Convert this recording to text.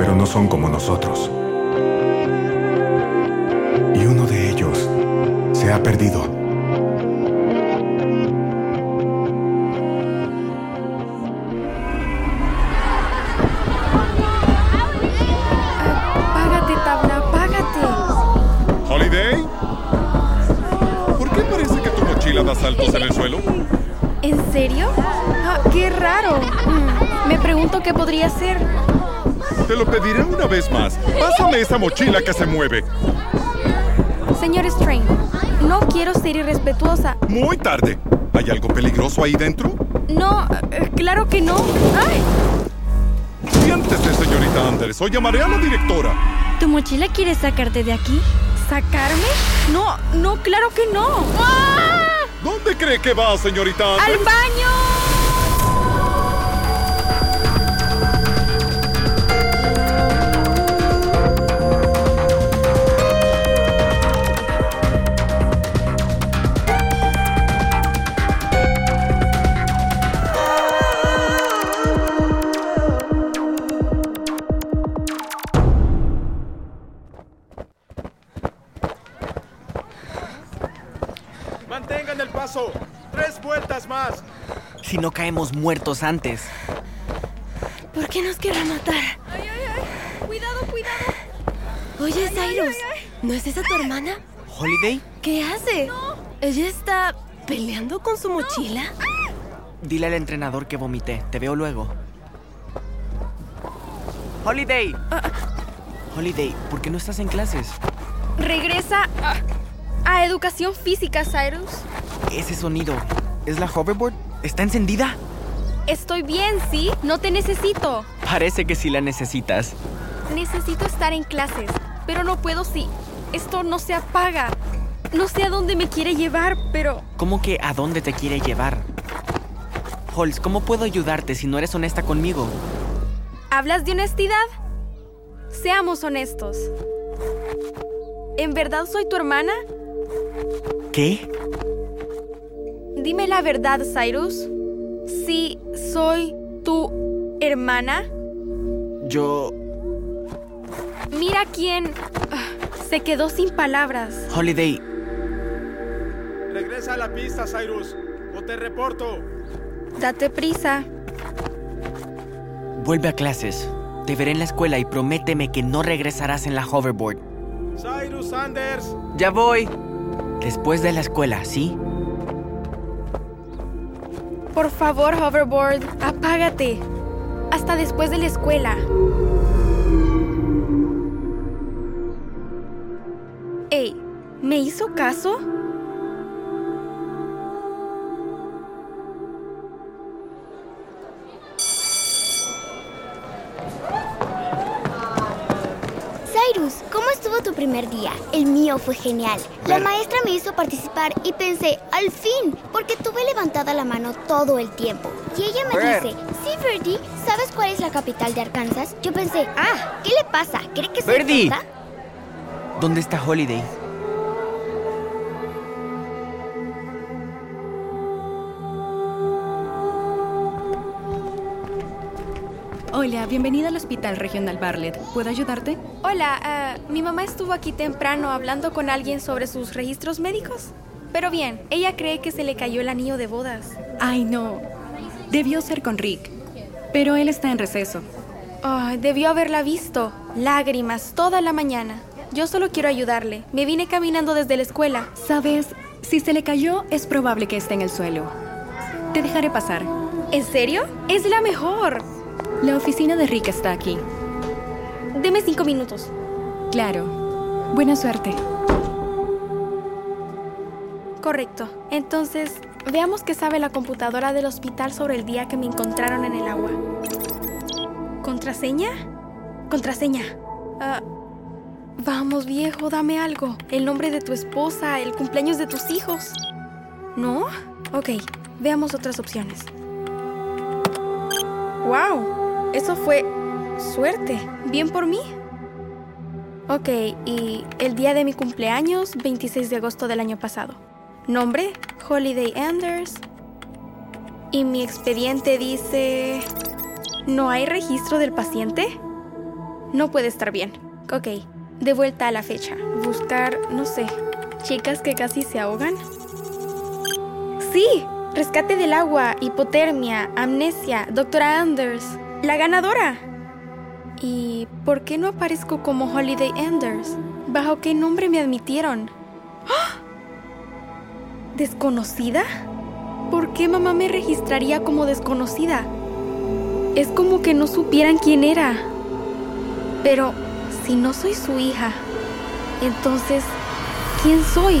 pero no son como nosotros. Y uno de ellos se ha perdido. Págate, tabla, págate. ¿Holiday? ¿Por qué parece que tu mochila da saltos en el suelo? ¿En serio? Ah, qué raro. Mm, Me pregunto qué podría ser. Te lo pediré una vez más. Pásame esa mochila que se mueve. Señor Strange, no quiero ser irrespetuosa. Muy tarde. ¿Hay algo peligroso ahí dentro? No, eh, claro que no. ¡Ay! Siéntese, señorita Anders, o llamaré a la directora. ¿Tu mochila quiere sacarte de aquí? ¿Sacarme? No, no, claro que no. ¡Ah! ¿Dónde cree que va, señorita ¡Al Anders? baño! Mantengan el paso. Tres vueltas más. Si no caemos muertos antes. ¿Por qué nos quiere matar? ¡Ay, ay, ay! ¡Cuidado, cuidado! Oye, Cyrus, ¿no es esa tu hermana? ¿Holiday? ¿Qué hace? ¿Ella está peleando con su mochila? Dile al entrenador que vomité. Te veo luego. ¡Holiday! Holiday, ¿por qué no estás en clases? Regresa a, a educación física, Cyrus. Ese sonido. ¿Es la hoverboard? ¿Está encendida? Estoy bien, ¿sí? No te necesito. Parece que sí la necesitas. Necesito estar en clases, pero no puedo si esto no se apaga. No sé a dónde me quiere llevar, pero ¿Cómo que a dónde te quiere llevar? Holz, ¿cómo puedo ayudarte si no eres honesta conmigo? ¿hablas de honestidad? Seamos honestos. ¿En verdad soy tu hermana? ¿Qué? Dime la verdad, Cyrus. Sí, soy tu hermana. Yo... Mira quién ah, se quedó sin palabras. Holiday, Regresa a la pista, Cyrus. O te reporto. Date prisa. vuelve a clases. Te veré en la escuela y prométeme que no regresarás en la hoverboard. Cyrus Anders. Ya voy. Después de la escuela, ¿sí? Por favor, hoverboard, apágate. Hasta después de la escuela. Ey, ¿me hizo caso? ¿Cómo estuvo tu primer día? El mío fue genial. La maestra me hizo participar y pensé, al fin, porque tuve levantada la mano todo el tiempo. Y ella me dice, sí, Verdi, ¿sabes cuál es la capital de Arkansas? Yo pensé, ah, ¿qué le pasa? ¿Cree que soy Verdi. tonta? ¿Dónde está Holiday? Hola, bienvenida al Hospital Regional Bartlett. ¿Puedo ayudarte? Hola, ah, mi mamá estuvo aquí temprano hablando con alguien sobre sus registros médicos. Pero bien, ella cree que se le cayó el anillo de bodas. Ay, no. Debió ser con Rick. Pero él está en receso. Ay, debió haberla visto. Lágrimas toda la mañana. Yo solo quiero ayudarle. Me vine caminando desde la escuela. Sabes, si se le cayó, es probable que esté en el suelo. Te dejaré pasar. ¿En serio? Es la mejor. La oficina de Rick está aquí. Deme cinco minutos. Claro. Buena suerte. Correcto. Entonces, veamos qué sabe la computadora del hospital sobre el día que me encontraron en el agua. ¿Contraseña? Contraseña. Ah, vamos, viejo, dame algo. El nombre de tu esposa, el cumpleaños de tus hijos. ¿No? Ok, veamos otras opciones. ¡Wow! Eso fue suerte. Bien por mí. Ok, y el día de mi cumpleaños, 26 de agosto del año pasado. Nombre, Holiday Anders. Y mi expediente dice... ¿No hay registro del paciente? No puede estar bien. Ok, de vuelta a la fecha. Buscar, no sé, chicas que casi se ahogan. Sí, rescate del agua, hipotermia, amnesia, doctora Anders. La ganadora. ¿Y por qué no aparezco como Holiday Anders? ¿Bajo qué nombre me admitieron? ¡Ah! ¿Desconocida? ¿Por qué mamá me registraría como desconocida? Es como que no supieran quién era. Pero si no soy su hija, entonces, ¿quién soy?